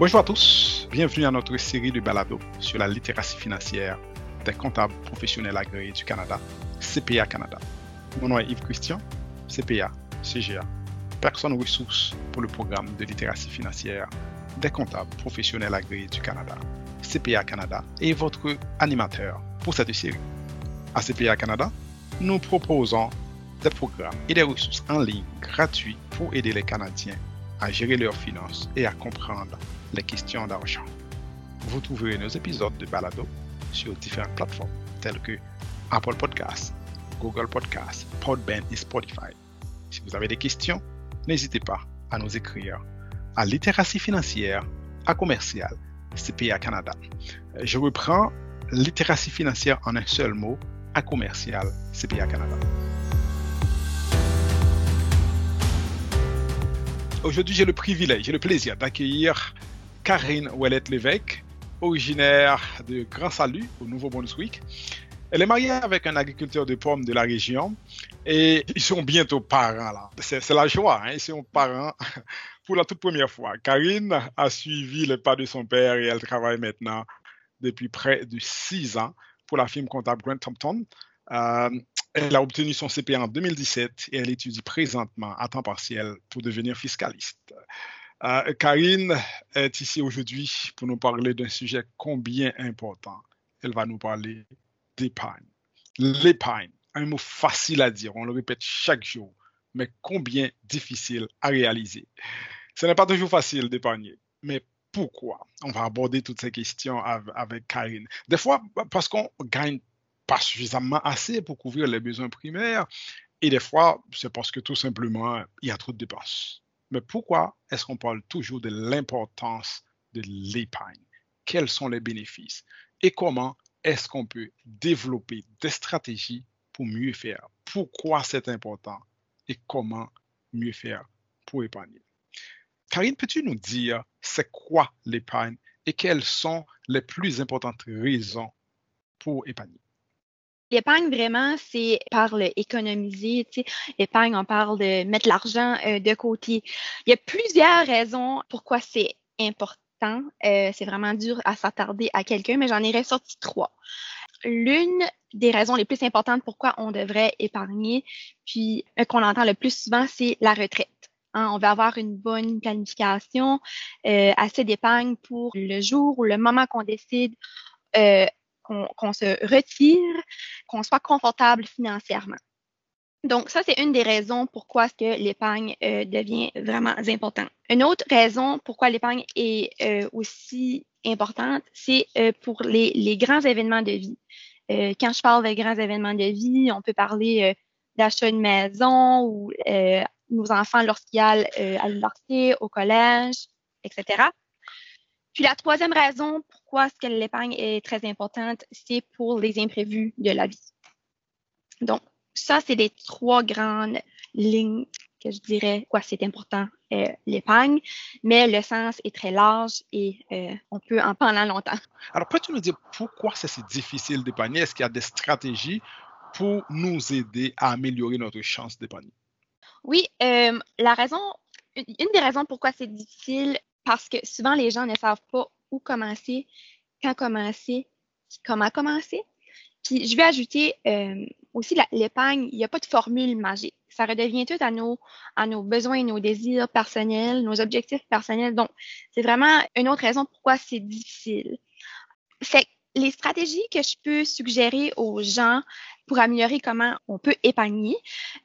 Bonjour à tous, bienvenue à notre série de balado sur la littératie financière des comptables professionnels agréés du Canada, CPA Canada. Mon nom est Yves Christian, CPA, CGA, personne ressource pour le programme de littératie financière des comptables professionnels agréés du Canada, CPA Canada, et votre animateur pour cette série. À CPA Canada, nous proposons des programmes et des ressources en ligne gratuits pour aider les Canadiens à gérer leurs finances et à comprendre les questions d'argent. Vous trouverez nos épisodes de balado sur différentes plateformes telles que Apple Podcasts, Google Podcasts, Podbean et Spotify. Si vous avez des questions, n'hésitez pas à nous écrire à littératie financière à commercial CPA Canada. Je reprends littératie financière en un seul mot à commercial CPA Canada. Aujourd'hui, j'ai le privilège, j'ai le plaisir d'accueillir Karine Ouellet-Lévesque, originaire de Grand Salut au Nouveau-Brunswick. Elle est mariée avec un agriculteur de pommes de la région et ils sont bientôt parents. C'est la joie, hein? ils sont parents pour la toute première fois. Karine a suivi les pas de son père et elle travaille maintenant depuis près de six ans pour la firme comptable Grant Thompson. Euh, elle a obtenu son CPA en 2017 et elle étudie présentement à temps partiel pour devenir fiscaliste. Euh, Karine est ici aujourd'hui pour nous parler d'un sujet combien important. Elle va nous parler d'épargne. L'épargne, un mot facile à dire, on le répète chaque jour, mais combien difficile à réaliser. Ce n'est pas toujours facile d'épargner, mais pourquoi? On va aborder toutes ces questions avec Karine. Des fois, parce qu'on gagne pas suffisamment assez pour couvrir les besoins primaires, et des fois, c'est parce que tout simplement, il y a trop de dépenses. Mais pourquoi est-ce qu'on parle toujours de l'importance de l'épargne? Quels sont les bénéfices? Et comment est-ce qu'on peut développer des stratégies pour mieux faire? Pourquoi c'est important? Et comment mieux faire pour épargner? Karine, peux-tu nous dire c'est quoi l'épargne et quelles sont les plus importantes raisons pour épargner? L'épargne, vraiment, c'est parle économiser. Tu sais, épargne, on parle de mettre l'argent euh, de côté. Il y a plusieurs raisons pourquoi c'est important. Euh, c'est vraiment dur à s'attarder à quelqu'un, mais j'en ai ressorti trois. L'une des raisons les plus importantes pourquoi on devrait épargner, puis euh, qu'on entend le plus souvent, c'est la retraite. Hein, on va avoir une bonne planification, assez d'épargne pour le jour ou le moment qu'on décide qu'on se retire, qu'on soit confortable financièrement. Donc, ça, c'est une des raisons pourquoi que l'épargne euh, devient vraiment important. Une autre raison pourquoi l'épargne est euh, aussi importante, c'est euh, pour les, grands événements de vie. quand je parle de grands événements de vie, on peut parler d'achat d'une maison ou nos enfants lorsqu'ils allent à l'université, au collège, etc. Puis la troisième raison pourquoi est-ce que l'épargne est très importante, c'est pour les imprévus de la vie. Donc, ça, c'est les trois grandes lignes que je dirais quoi c'est important euh, l'épargne, mais le sens est très large et euh, on peut en parler longtemps. Alors, peux-tu nous dire pourquoi c'est si difficile d'épargner? Est-ce qu'il y a des stratégies pour nous aider à améliorer notre chance d'épargner? Oui, euh, la raison, une des raisons pourquoi c'est difficile, parce que souvent les gens ne savent pas où commencer, quand commencer, comment commencer. Puis je vais ajouter euh, aussi l'épargne, il n'y a pas de formule magique. Ça redevient tout à nos, à nos besoins, nos désirs personnels, nos objectifs personnels. Donc, c'est vraiment une autre raison pourquoi c'est difficile. Fait les stratégies que je peux suggérer aux gens pour améliorer comment on peut épargner,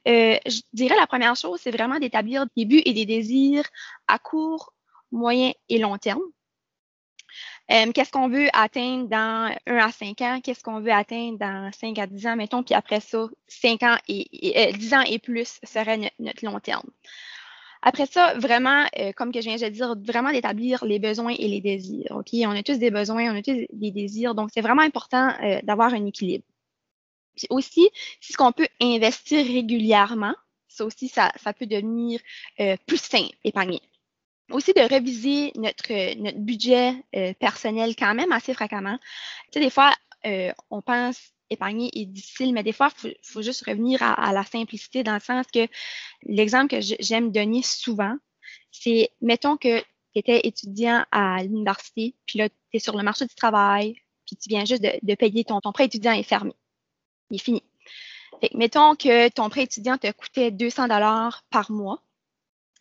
euh, je dirais la première chose, c'est vraiment d'établir des buts et des désirs à court, moyen et long terme. Euh, qu'est-ce qu'on veut atteindre dans 1 à 5 ans? Qu'est-ce qu'on veut atteindre dans 5 à 10 ans, mettons? Puis après ça, 5 ans et, 10 euh, ans et plus serait notre, long terme. Après ça, vraiment, euh, comme que je viens de dire, vraiment d'établir les besoins et les désirs. OK? On a tous des besoins, on a tous des désirs. Donc, c'est vraiment important d'avoir un équilibre. Puis aussi, si ce qu'on peut investir régulièrement, ça aussi, ça, ça peut devenir plus simple, épargner aussi de réviser notre, notre budget euh, personnel quand même assez fréquemment. Tu sais, des fois, euh, on pense épargner est difficile, mais des fois, il faut, juste revenir à, la simplicité dans le sens que l'exemple que j'aime donner souvent, c'est, mettons que tu étais étudiant à l'université, puis là, tu es sur le marché du travail, puis tu viens juste de, payer ton, ton prêt étudiant est fermé. Il est fini. Fait mettons que ton prêt étudiant te coûtait 200 dollars par mois,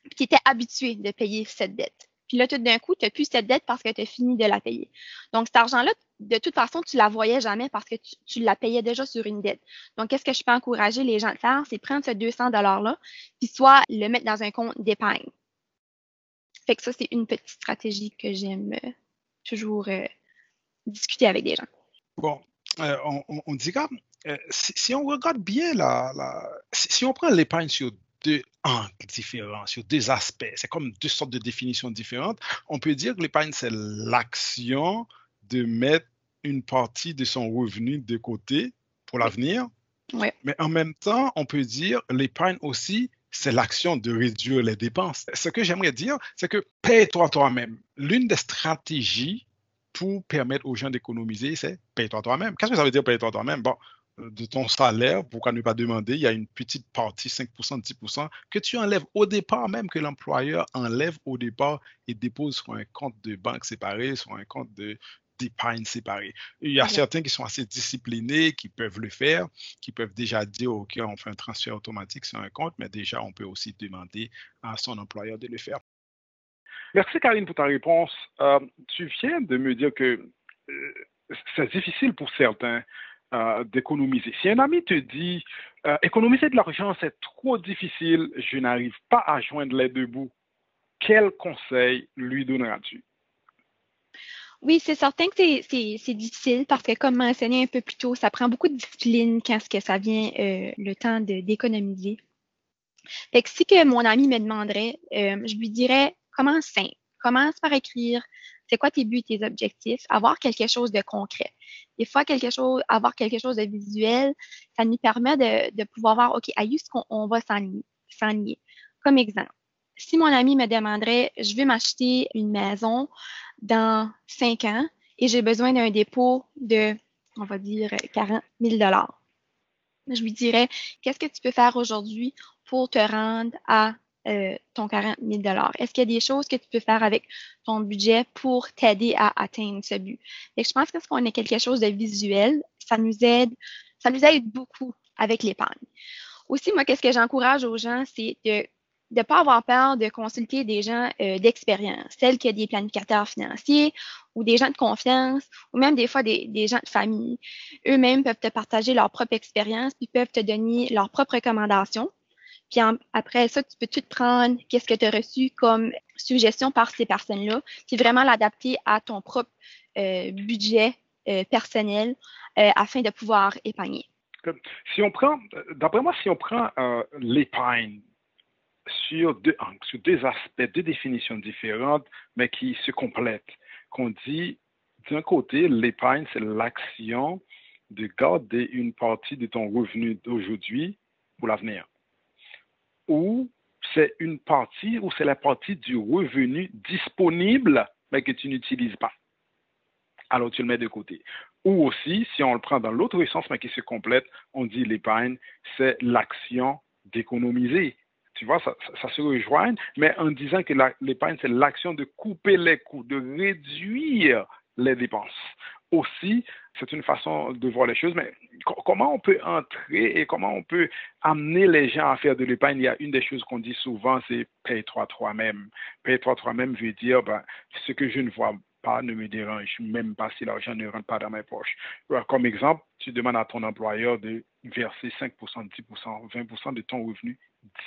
puis tu étais habitué de payer cette dette. Puis là, tout d'un coup, tu n'as plus cette dette parce que tu as fini de la payer. Donc, cet argent-là, de toute façon, tu la voyais jamais parce que tu, la payais déjà sur une dette. Donc, qu'est-ce que je peux encourager les gens à faire? C'est prendre ce 200 $-là, puis soit le mettre dans un compte d'épargne. Fait que ça, c'est une petite stratégie que j'aime euh, toujours euh, discuter avec des gens. Bon, euh, on, dit comme, si, on regarde bien la, si, on prend l'épargne sur deux angles différents, sur deux aspects, c'est comme deux sortes de définitions différentes, on peut dire que l'épargne, c'est l'action de mettre une partie de son revenu de côté pour l'avenir. Mais en même temps, on peut dire l'épargne aussi, c'est l'action de réduire les dépenses. Ce que j'aimerais dire, c'est que paye-toi toi-même. L'une des stratégies pour permettre aux gens d'économiser, c'est paye-toi toi-même. Qu'est-ce que ça veut dire paye-toi toi-même? Bon, de ton salaire, pourquoi ne pas demander, il y a une petite partie, 5%, 10%, que tu enlèves au départ, même que l'employeur enlève au départ et dépose sur un compte de banque séparé, sur un compte de, d'épargne séparée. Il y a certains qui sont assez disciplinés, qui peuvent le faire, qui peuvent déjà dire, OK, on fait un transfert automatique sur un compte, mais déjà, on peut aussi demander à son employeur de le faire. Merci, Karine, pour ta réponse. Euh, tu viens de me dire que euh, c'est difficile pour certains euh, d'économiser. Si un ami te dit économiser de l'argent, c'est trop difficile, je n'arrive pas à joindre les deux bouts, quel conseil lui donneras-tu? Oui, c'est certain que c'est difficile parce que, comme mentionné un peu plus tôt, ça prend beaucoup de discipline quand que ça vient euh, le temps d'économiser. Fait que si mon ami me demanderait, euh, je lui dirais commence simple. Commence par écrire c'est quoi tes buts, tes objectifs, avoir quelque chose de concret. Des fois, quelque chose, avoir quelque chose de visuel, ça nous permet de, pouvoir voir, OK, à ce qu'on va s'enligner. Comme exemple, si mon ami me demanderait, je veux m'acheter une maison dans cinq ans et j'ai besoin d'un dépôt de, on va dire, 40 000 je lui dirais, qu'est-ce que tu peux faire aujourd'hui pour te rendre à euh, ton 40 000 Est-ce qu'il y a des choses que tu peux faire avec ton budget pour t'aider à atteindre ce but? Et je pense que qu'on a quelque chose de visuel, ça nous aide, ça nous aide beaucoup avec l'épargne. Aussi, moi, qu'est-ce que j'encourage aux gens, c'est de de ne pas avoir peur de consulter des gens euh, d'expérience, tels que des planificateurs financiers ou des gens de confiance ou même des fois des, gens de famille. Eux-mêmes peuvent te partager leur propre expérience puis peuvent te donner leurs propres recommandations. Puis après ça, tu peux tout prendre qu'est-ce que tu as reçu comme suggestion par ces personnes-là, puis vraiment l'adapter à ton propre euh, budget euh, personnel afin de pouvoir épargner? Si on prend, d'après moi, si on prend l'épargne sur deux sur deux aspects, deux définitions différentes, mais qui se complètent. Qu'on dit, d'un côté, l'épargne, c'est l'action de garder une partie de ton revenu d'aujourd'hui pour l'avenir. Ou c'est une partie, ou c'est la partie du revenu disponible, mais que tu n'utilises pas. Alors tu le mets de côté. Ou aussi, si on le prend dans l'autre sens, mais qui se complète, on dit l'épargne, c'est l'action d'économiser tu vois, ça, se rejoint, mais en disant que l'épargne, c'est l'action de couper les coûts, de réduire les dépenses. Aussi, c'est une façon de voir les choses, mais comment on peut entrer et comment on peut amener les gens à faire de l'épargne? Il y a une des choses qu'on dit souvent, c'est paye-toi toi-même. Paye-toi toi-même veut dire, ben, ce que je ne vois pas ne me dérange, même pas si l'argent ne rentre pas dans mes poches. Comme exemple, tu demandes à ton employeur de verser 5%, 10%, 20% de ton revenu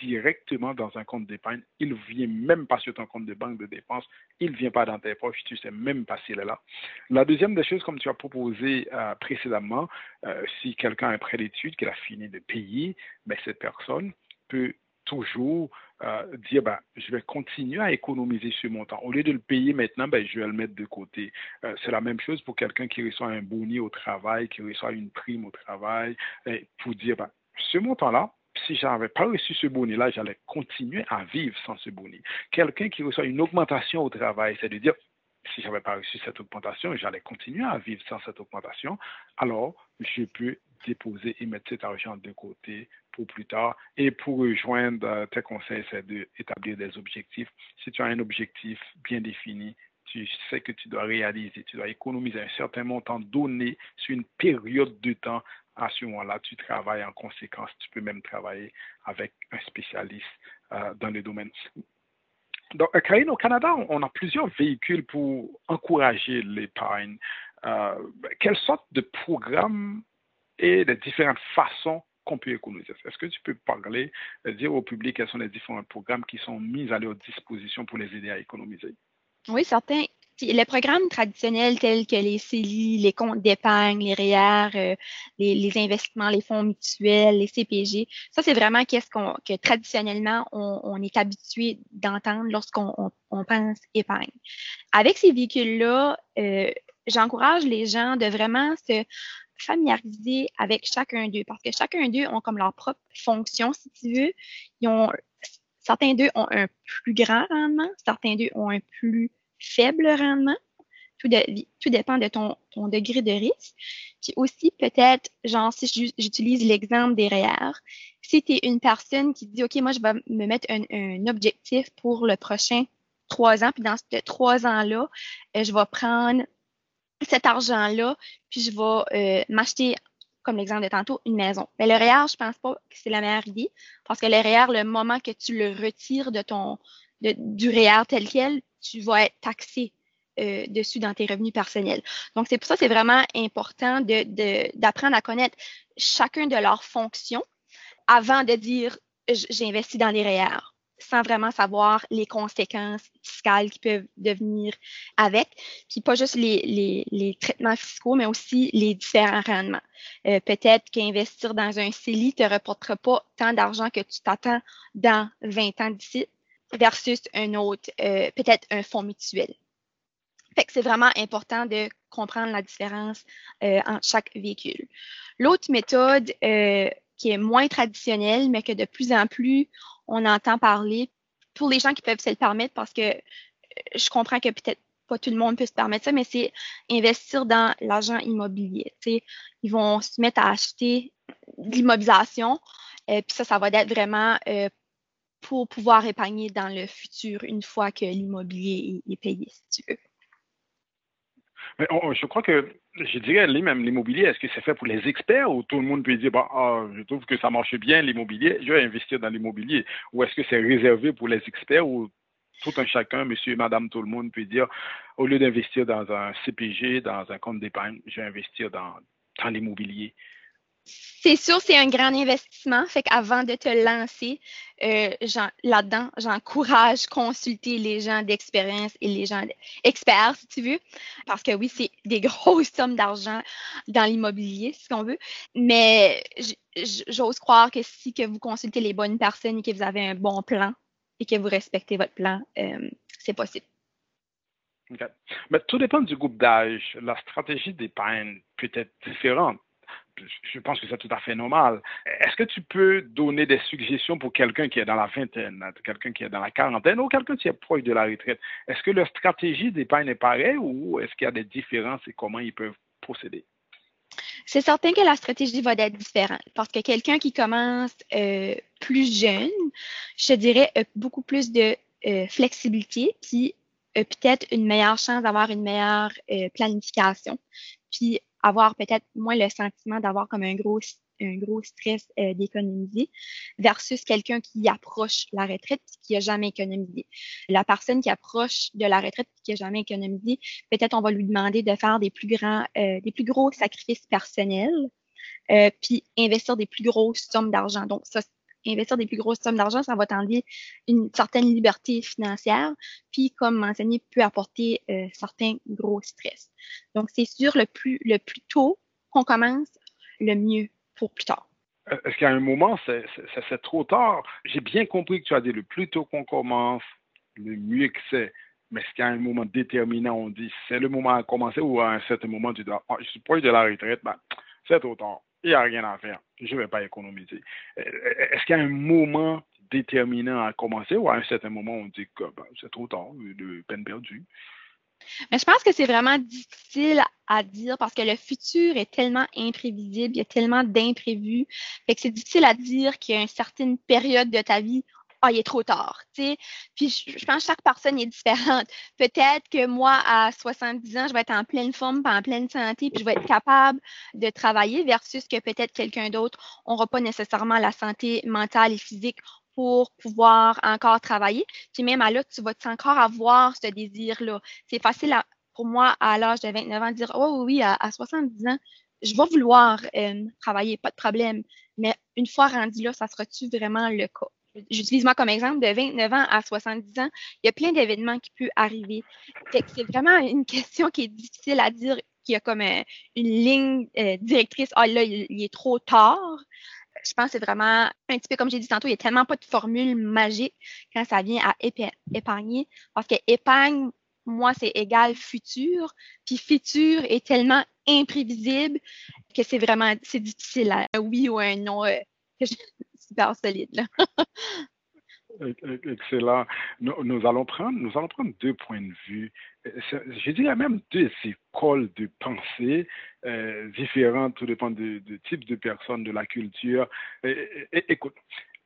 directement dans un compte d'épargne. Il ne vient même pas sur ton compte de banque de dépenses. Il ne vient pas dans tes poches. Tu ne sais même pas s'il est là. La deuxième des choses, comme tu as proposé euh, précédemment, euh, si quelqu'un a prêt d'études qu'il a fini de payer, ben, cette personne peut toujours euh, dire ben, je vais continuer à économiser ce montant. Au lieu de le payer maintenant, ben, je vais le mettre de côté. c'est la même chose pour quelqu'un qui reçoit un boni au travail, qui reçoit une prime au travail, pour dire ben, ce montant-là, si je n'avais pas reçu ce boni-là, j'allais continuer à vivre sans ce boni. Quelqu'un qui reçoit une augmentation au travail, c'est de dire, si je n'avais pas reçu cette augmentation, j'allais continuer à vivre sans cette augmentation, alors je peux déposer et mettre cet argent de côté pour plus tard. Et pour rejoindre euh, tes conseils, c'est d'établir des objectifs. Si tu as un objectif bien défini, tu sais que tu dois réaliser, tu dois économiser un certain montant donné sur une période de temps. À ce moment-là, tu travailles en conséquence. Tu peux même travailler avec un spécialiste euh, dans le domaine. Donc, à au Canada, on a plusieurs véhicules pour encourager l'épargne. Euh, quelle sorte de programme et les différentes façons qu'on peut économiser. Est-ce que tu peux parler, euh, dire au public quels sont les différents programmes qui sont mis à leur disposition pour les aider à économiser? Oui, certains. Les programmes traditionnels tels que les CELI, les comptes d'épargne, les REER, euh, les, investissements, les fonds mutuels, les CPG, ça c'est vraiment qu'est-ce qu'on que traditionnellement on, est habitué d'entendre lorsqu'on pense épargne. Avec ces véhicules-là, euh, j'encourage les gens de vraiment se familiariser avec chacun d'eux parce que chacun d'eux ont comme leur propre fonction, si tu veux. Ils ont, certains d'eux ont un plus grand rendement, certains d'eux ont un plus faible rendement. Tout, dépend de ton, degré de risque. Puis aussi, peut-être, genre, si j'utilise l'exemple des REER, si tu es une personne qui dit, OK, moi, je vais me mettre un, objectif pour le prochain trois ans, puis dans ces trois ans-là, euh, je vais prendre cet argent-là, puis je vais euh, m'acheter, comme l'exemple de tantôt, une maison. Mais le REER, je pense pas que c'est la meilleure idée, parce que le REER, le moment que tu le retires de ton du REER tel quel, tu vas être taxé euh, dessus dans tes revenus personnels. Donc, c'est pour ça c'est vraiment important d'apprendre de, à connaître chacun de leurs fonctions avant de dire j'investis dans les REER sans vraiment savoir les conséquences fiscales qui peuvent devenir avec, puis pas juste les, les, les traitements fiscaux, mais aussi les différents rendements. Euh, peut-être qu'investir dans un CELI ne te reportera pas tant d'argent que tu t'attends dans 20 ans d'ici versus un autre, euh, peut-être un fonds mutuel. Fait que c'est vraiment important de comprendre la différence euh, entre chaque véhicule. L'autre méthode qui est moins traditionnelle, mais que de plus en plus on entend parler pour les gens qui peuvent se le permettre parce que euh, je comprends que peut-être pas tout le monde peut se permettre ça, mais c'est investir dans l'argent immobilier. Ils vont se mettre à acheter de l'immobilisation, euh, puis ça, ça va être vraiment euh, pour pouvoir épargner dans le futur une fois que l'immobilier est, payé, si tu veux. Mais je crois que, je dirais, même l'immobilier, est-ce que c'est fait pour les experts ou tout le monde peut dire, bah, ah, je trouve que ça marche bien l'immobilier, je vais investir dans l'immobilier Ou est-ce que c'est réservé pour les experts ou tout un chacun, monsieur et madame, tout le monde peut dire, au lieu d'investir dans un CPG, dans un compte d'épargne, je vais investir dans, dans l'immobilier? C'est sûr, c'est un grand investissement. Fait qu'avant de te lancer euh, là-dedans, j'encourage consulter les gens d'expérience et les gens experts, si tu veux. Parce que oui, c'est des grosses sommes d'argent dans l'immobilier, si on veut. Mais j'ose croire que si que vous consultez les bonnes personnes et que vous avez un bon plan et que vous respectez votre plan, euh, c'est possible. Mais tout dépend du groupe d'âge. La stratégie d'épargne peut être différente je pense que c'est tout à fait normal. Est-ce que tu peux donner des suggestions pour quelqu'un qui est dans la vingtaine, quelqu'un qui est dans la quarantaine ou quelqu'un qui est proche de la retraite? Est-ce que leur stratégie d'épargne est pareille ou est-ce qu'il y a des différences et comment ils peuvent procéder? C'est certain que la stratégie va être différente parce que quelqu'un qui commence euh, plus jeune, je dirais, a beaucoup plus de euh, flexibilité, puis peut-être une meilleure chance d'avoir une meilleure euh, planification, puis avoir peut-être moins le sentiment d'avoir comme un gros gros stress euh, d'économiser versus quelqu'un qui approche la retraite et qui a jamais économisé. La personne qui approche de la retraite et qui a jamais économisé, peut-être on va lui demander de faire des plus grands, euh, des plus gros sacrifices personnels, euh, puis investir des plus grosses sommes d'argent. Donc ça, investir des plus grosses sommes d'argent, ça va tendre une certaine liberté financière, puis comme mentionné, peut apporter euh, certains gros stress. Donc, c'est sûr, le plus, le plus tôt qu'on commence, le mieux pour plus tard. Est-ce qu'à un moment, c'est trop tard? J'ai bien compris que tu as dit le plus tôt qu'on commence, le mieux que c'est. Mais est-ce qu'à un moment déterminant, on dit c'est le moment à commencer ou à un certain moment, tu dois, oh, je suis proche de la retraite, ben, c'est trop tard il n'y a rien à faire. Je ne vais pas économiser. Euh, est-ce qu'il y a un moment déterminant à commencer ou à un certain moment on dit que ben, c'est trop tard, de peine perdue? Mais je pense que c'est vraiment difficile à dire parce que le futur est tellement imprévisible, il y a tellement d'imprévus. Fait que c'est difficile à dire qu'il y a une certaine période de ta vie ah, il est trop tard, tu sais. Puis je, pense que chaque personne est différente. Peut-être que moi, à 70 ans, je vais être en pleine forme, en pleine santé, puis je vais être capable de travailler versus que peut-être quelqu'un d'autre n'aura pas nécessairement la santé mentale et physique pour pouvoir encore travailler. Puis même à là, tu vas encore avoir ce désir-là. C'est facile pour moi, à l'âge de 29 ans, de dire, oh oui, à, 70 ans, je vais vouloir euh, travailler, pas de problème. Mais une fois rendu là, ça sera-tu vraiment le cas? J'utilise moi comme exemple, de 29 ans à 70 ans, il y a plein d'événements qui peuvent arriver. c'est vraiment une question qui est difficile à dire, qu'il y a comme euh, une ligne euh, directrice. Ah là, il, est trop tard je pense que c'est vraiment un petit peu comme j'ai dit tantôt, il n'y a tellement pas de formule magique quand ça vient à épargner. Parce que épargne, moi, c'est égal futur. Puis futur est tellement imprévisible que c'est vraiment difficile à un oui ou un non. Euh, super solide. Là. Excellent. Nous, allons prendre, nous allons prendre deux points de vue. Je dirais même deux écoles de pensée euh, différentes, tout dépend du, type de personne, de la culture. écoute,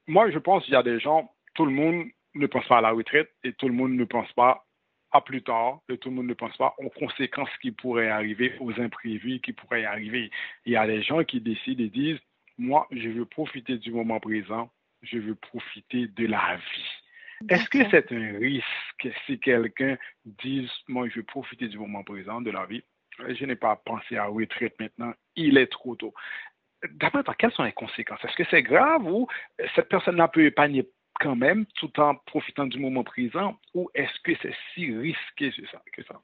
moi, je pense qu'il y a des gens, tout le monde ne pense pas à la retraite et tout le monde ne pense pas à plus tard, et tout le monde ne pense pas aux conséquences qui pourraient arriver, aux imprévus qui pourraient arriver. Il y a des gens qui décident et disent, moi, je veux profiter du moment présent, je veux profiter de la vie. Est-ce que c'est un risque si quelqu'un dit, moi, je veux profiter du moment présent, de la vie, je n'ai pas pensé à retraite maintenant, il est trop tôt. D'abord, quelles sont les conséquences? Est-ce que c'est grave ou cette personne-là peut épargner quand même tout en profitant du moment présent? Ou est-ce que c'est si risqué que ça?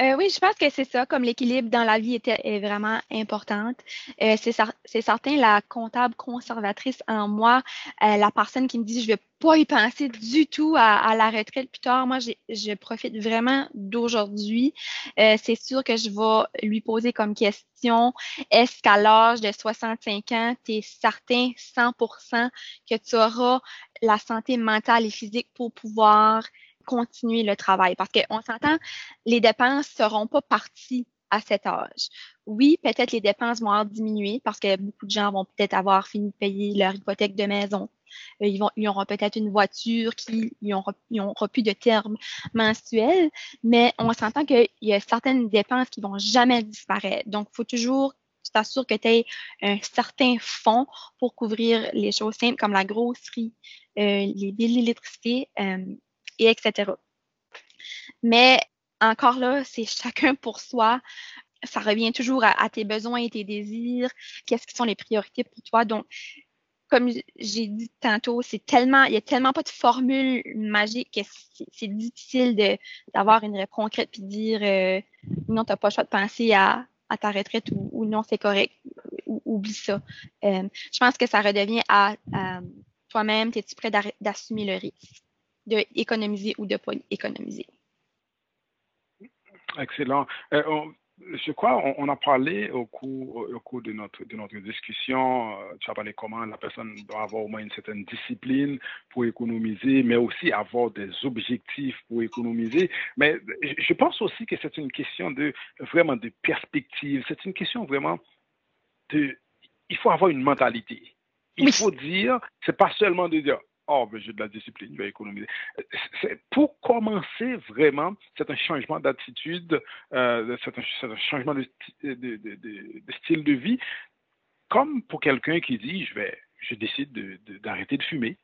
Euh, oui, je pense que c'est ça, comme l'équilibre dans la vie était, est vraiment importante. Euh, c'est certain, la comptable conservatrice en moi, euh, la personne qui me dit je ne vais pas y penser du tout à, la retraite plus tard, moi, je profite vraiment d'aujourd'hui. c'est sûr que je vais lui poser comme question, est-ce qu'à l'âge de 65 ans, tu es certain 100% que tu auras la santé mentale et physique pour pouvoir continuer le travail parce qu'on s'entend, les dépenses ne seront pas parties à cet âge. Oui, peut-être les dépenses vont avoir diminué parce que beaucoup de gens vont peut-être avoir fini de payer leur hypothèque de maison. Euh, ils, vont, ils auront peut-être une voiture qui n'aura plus de termes mensuels, mais on s'entend qu'il y a certaines dépenses qui vont jamais disparaître. Donc, il faut toujours t'assurer que tu aies un certain fonds pour couvrir les choses simples comme la grosserie, euh, les billes d'électricité, euh, et etc. Mais encore là, c'est chacun pour soi. Ça revient toujours à, tes besoins et tes désirs. Qu'est-ce qui sont les priorités pour toi? Donc, comme j'ai dit tantôt, c'est tellement, il y a tellement pas de formule magique que c'est difficile d'avoir une réponse concrète puis dire euh, non, tu n'as pas le choix de penser à, ta retraite ou, non, c'est correct, ou, oublie ça. Euh, je pense que ça redevient à, à toi-même, es-tu prêt d'assumer le risque? D'économiser ou de ne pas économiser. Excellent. Euh, je crois on, a parlé au cours, au cours de, notre, de notre discussion, euh, tu as parlé comment la personne doit avoir au moins une certaine discipline pour économiser, mais aussi avoir des objectifs pour économiser. Mais je pense aussi que c'est une question de vraiment de perspective. C'est une question vraiment de. Il faut avoir une mentalité. Il faut dire, c'est pas seulement de dire oh, j'ai de la discipline, je vais économiser. Pour commencer vraiment, c'est un changement d'attitude, euh, c'est un, changement de, style de vie, comme pour quelqu'un qui dit, je vais, je décide d'arrêter de, fumer.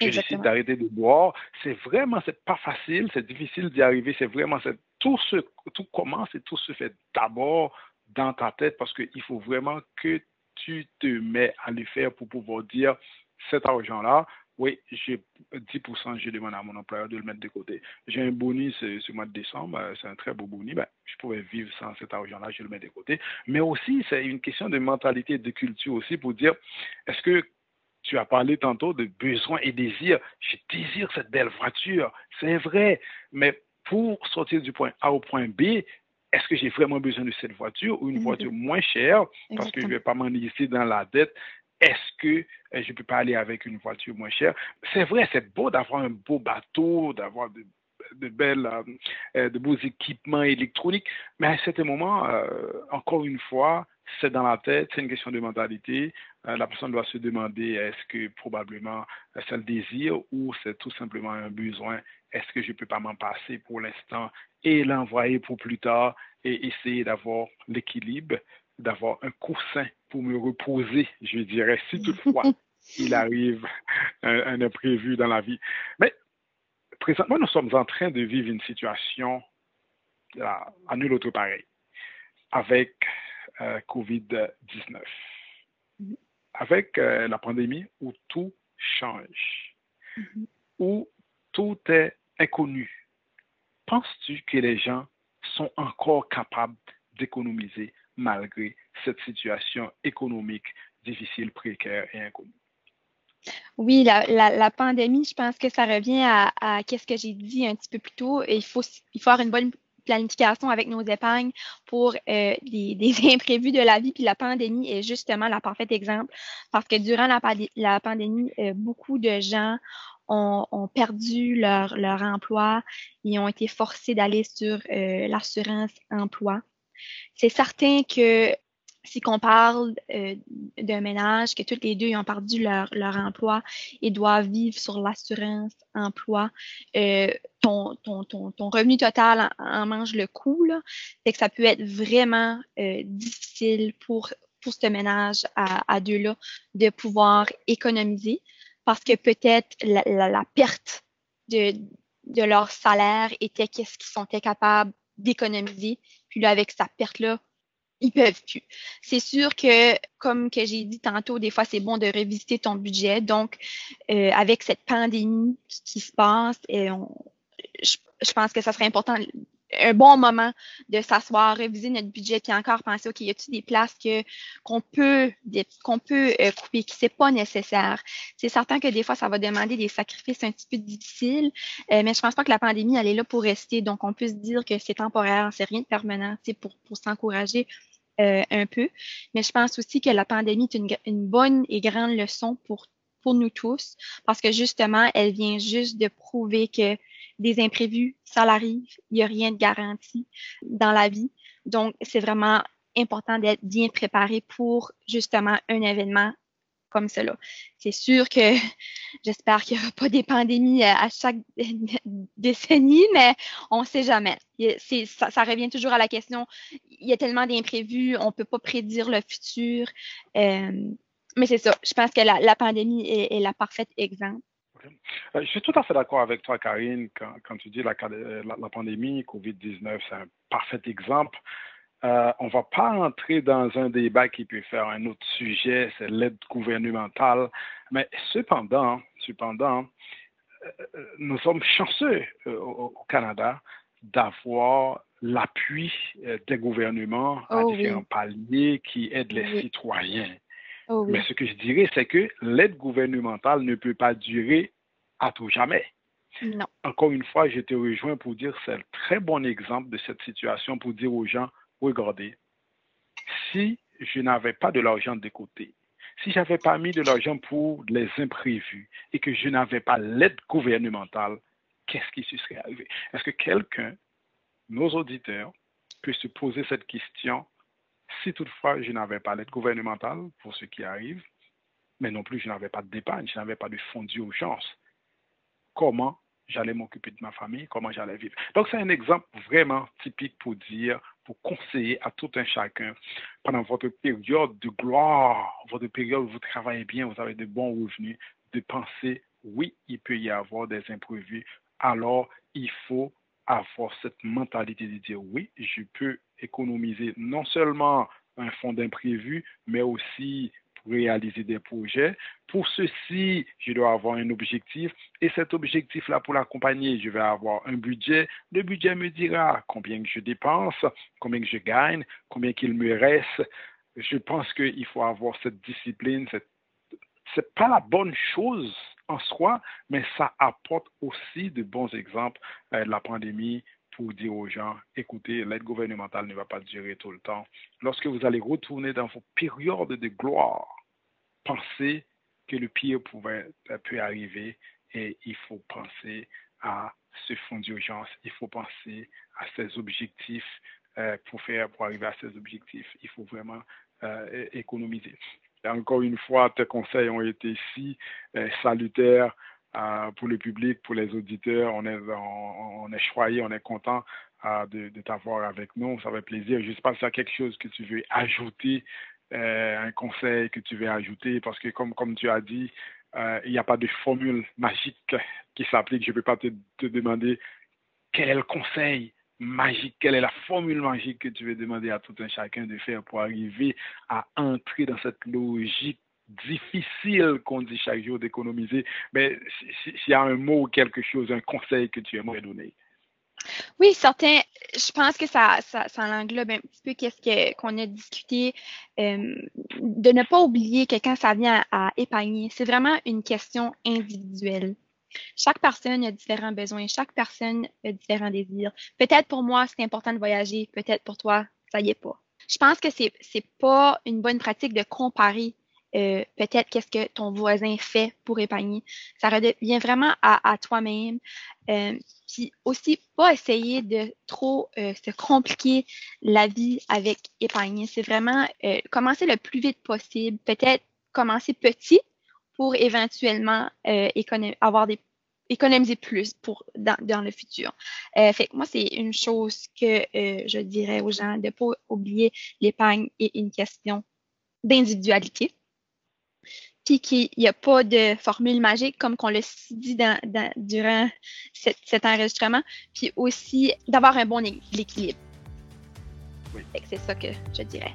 Je décide d'arrêter de boire. C'est vraiment, c'est pas facile, c'est difficile d'y arriver. C'est vraiment, tout tout commence et tout se fait d'abord dans ta tête parce qu'il faut vraiment que tu te mets à le faire pour pouvoir dire cet argent-là, oui, j'ai 10%, je demande à mon employeur de le mettre de côté. J'ai un bonus ce, mois de décembre, euh, c'est un très beau bonus. Ben, je pouvais vivre sans cet argent-là, je le mets de côté. Mais aussi, c'est une question de mentalité et de culture aussi pour dire, est-ce que tu as parlé tantôt de besoin et désir. Je désire cette belle voiture, c'est vrai. Mais pour sortir du point A au point B, est-ce que j'ai vraiment besoin de cette voiture ou une voiture moins chère? Parce que je ne vais pas m'enlister dans la dette est-ce que euh, je ne peux pas aller avec une voiture moins chère? C'est vrai, c'est beau d'avoir un beau bateau, d'avoir de belles, de beaux équipements électroniques. Mais à certain moment, encore une fois, c'est dans la tête, c'est une question de mentalité. la personne doit se demander est-ce que probablement c'est le désir ou c'est tout simplement un besoin? Est-ce que je ne peux pas m'en passer pour l'instant et l'envoyer pour plus tard et essayer d'avoir l'équilibre, d'avoir un coussin pour me reposer, je dirais, si toutefois il arrive un, imprévu dans la vie. Mais présentement, nous sommes en train de vivre une situation à, nul autre pareil avec euh, COVID-19. Mm-hmm. Avec euh, la pandémie où tout change, mm-hmm. où tout est inconnu. Penses-tu que les gens sont encore capables d'économiser malgré cette situation économique difficile, précaire et inconnue? Oui, la, pandémie, je pense que ça revient à, ce que j'ai dit un petit peu plus tôt. Il faut, il faut avoir une bonne planification avec nos épargnes pour euh, des, imprévus de la vie. Puis la pandémie est justement la parfaite exemple parce que durant la, la pandémie, euh, beaucoup de gens ont, perdu leur, leur emploi et ont été forcés d'aller sur euh, l'assurance emploi. C'est certain que si qu'on parle euh, d'un ménage, que toutes les deux ont perdu leur, emploi et doivent vivre sur l'assurance emploi, euh, ton, revenu total en, mange le coup. Là. Fait que ça peut être vraiment euh, difficile pour, ce ménage à, deux-là de pouvoir économiser parce que peut-être la, perte de, de leur salaire était qu'est-ce qu'ils sont capables d'économiser. Puis là, avec sa perte-là, ils peuvent plus. C'est sûr que, comme que j'ai dit tantôt, des fois, c'est bon de revisiter ton budget. Donc, euh, avec cette pandémie qui, se passe, et on, je, je, pense que ça serait important un bon moment de s'asseoir, réviser notre budget, puis encore penser, OK, y a-t-il des places que qu'on peut qu'on peut euh, couper, qui c'est pas nécessaire? C'est certain que des fois, ça va demander des sacrifices un petit peu difficiles, euh, mais je pense pas que la pandémie, elle est là pour rester. Donc, on peut se dire que c'est temporaire, c'est rien de permanent, pour, pour s'encourager euh, un peu. Mais je pense aussi que la pandémie est une, une bonne et grande leçon pour pour nous tous, parce que justement, elle vient juste de prouver que des imprévus, ça arrive. Il n'y a rien de garanti dans la vie. Donc, c'est vraiment important d'être bien préparé pour justement un événement comme cela. C'est sûr que j'espère qu'il n'y aura pas des pandémies euh, à chaque décennie, mais on ne sait jamais. Ça, ça, revient toujours à la question, il y a tellement d'imprévus, on ne peut pas prédire le futur. Euh, mais c'est ça, je pense que la, pandémie est la parfaite exemple. Euh, je suis tout à fait d'accord avec toi, Karine, quand, tu dis la, la, pandémie, COVID-19, c'est un parfait exemple. Euh, on ne va pas entrer dans un débat qui peut faire un autre sujet, c'est l'aide gouvernementale. Mais cependant, cependant, euh, nous sommes chanceux au, Canada d'avoir l'appui des gouvernements à oh différents paliers qui aident les citoyens. Oh Mais ce que je dirais, c'est que l'aide gouvernementale ne peut pas durer à tout jamais. Non. Encore une fois, je te rejoins pour dire c'est un très bon exemple de cette situation pour dire aux gens, regardez, si je n'avais pas de l'argent de côté, si je n'avais pas mis de l'argent pour les imprévus et que je n'avais pas l'aide gouvernementale, qu'est-ce qui se serait arrivé? Est-ce que quelqu'un, nos auditeurs, peut se poser cette question si toutefois je n'avais pas l'aide gouvernementale pour ce qui arrive, mais non plus je n'avais pas d'épargne, je n'avais pas de fonds d'urgence, comment j'allais m'occuper de ma famille, comment j'allais vivre. Donc, c'est un exemple vraiment typique pour dire, pour conseiller à tout un chacun pendant votre période de gloire, votre période où vous travaillez bien, vous avez de bons revenus, de penser, oui, il peut y avoir des imprévus. Alors, il faut avoir cette mentalité de dire, oui, je peux économiser non seulement un fonds d'imprévu, mais aussi réaliser des projets. Pour ceci, je dois avoir un objectif et cet objectif-là, pour l'accompagner, je vais avoir un budget. Le budget me dira combien je dépense, combien je gagne, combien qu'il me reste. Je pense qu'il faut avoir cette discipline. Ce n'est pas la bonne chose en soi, mais ça apporte aussi de bons exemples. Euh, la pandémie, pour dire aux gens, écoutez, l'aide gouvernementale ne va pas durer tout le temps. Lorsque vous allez retourner dans vos périodes de gloire, pensez que le pire pouvait, peut arriver et il faut penser à ce fonds d'urgence. Il faut penser à ses objectifs euh, pour faire, pour arriver à ces objectifs. Il faut vraiment euh, économiser. Encore une fois, tes conseils ont été euh, salutaires pour le public, pour les auditeurs. On est, on, est choyé, on est content de, de t'avoir avec nous. Ça fait plaisir. Je ne sais pas s'il y a quelque chose que tu veux ajouter, un conseil que tu veux ajouter, parce que comme, comme tu as dit, il n'y a pas de formule magique qui s'applique. Je ne peux pas te, te, demander quel conseil magique, quelle est la formule magique que tu veux demander à tout un chacun de faire pour arriver à entrer dans cette logique difficile qu'on dit chaque jour d'économiser. Mais s'il y a un mot ou quelque chose, un conseil que tu aimerais donner. Oui, certain. Je pense que ça, englobe un petit peu qu'est-ce qu'on a discuté. Euh, de ne pas oublier que quand ça vient à épargner, c'est vraiment une question individuelle. Chaque personne a différents besoins, chaque personne a différents désirs. Peut-être pour moi, c'est important de voyager, peut-être pour toi, ça y est pas. Je pense que c'est c'est pas une bonne pratique de comparer euh, peut-être qu'est-ce que ton voisin fait pour épargner. Ça revient vraiment à, toi-même. Euh, puis aussi, pas essayer de trop euh, se compliquer la vie avec épargner. C'est vraiment commencer le plus vite possible. Peut-être commencer petit pour éventuellement avoir des économiser plus pour dans, dans le futur. Fait moi, c'est une chose que je dirais aux gens de ne pas oublier l'épargne est une question d'individualité. Puis qu'il n'y a pas de formule magique comme qu'on l'a dit dans, dans, durant cet, cet enregistrement. Puis aussi d'avoir un bon équilibre. Oui. C'est ça que je dirais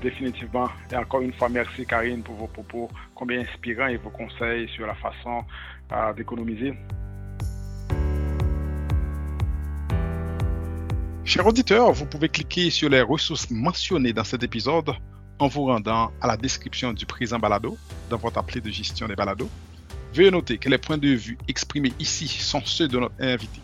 définitivement. Et encore une fois, merci Karine pour vos propos combien inspirants et vos conseils sur la façon euh, d'économiser. Chers auditeurs, vous pouvez cliquer sur les ressources mentionnées dans cet épisode en vous rendant à la description du présent balado dans votre appelé de gestion des balados. Veuillez noter que les points de vue exprimés ici sont ceux de notre invité.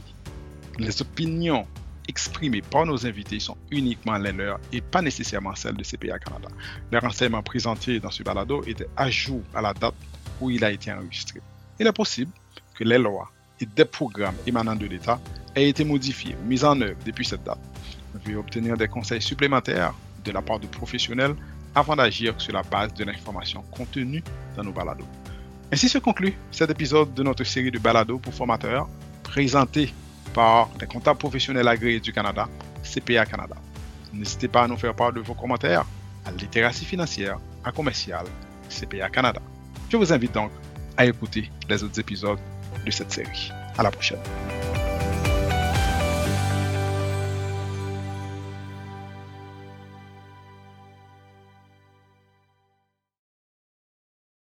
Les opinions exprimées par nos invités sont uniquement les leurs et pas nécessairement celles de CPA Canada. Les renseignements présentés dans ce balado étaient à jour à la date où il a été enregistré. Il est possible que les lois et des programmes émanant de l'État aient été modifiés mis en œuvre depuis cette date. Veuillez obtenir des conseils supplémentaires de la part de professionnels avant d'agir sur la base de l'information contenue dans nos balados. Ainsi se conclut cet épisode de notre série de balados pour formateurs présenté par les comptables professionnels agréés du Canada, CPA Canada. N'hésitez pas à nous faire part de vos commentaires à littératie financière à commercial CPA Canada. Je vous invite donc à écouter les autres épisodes de cette série. À la prochaine.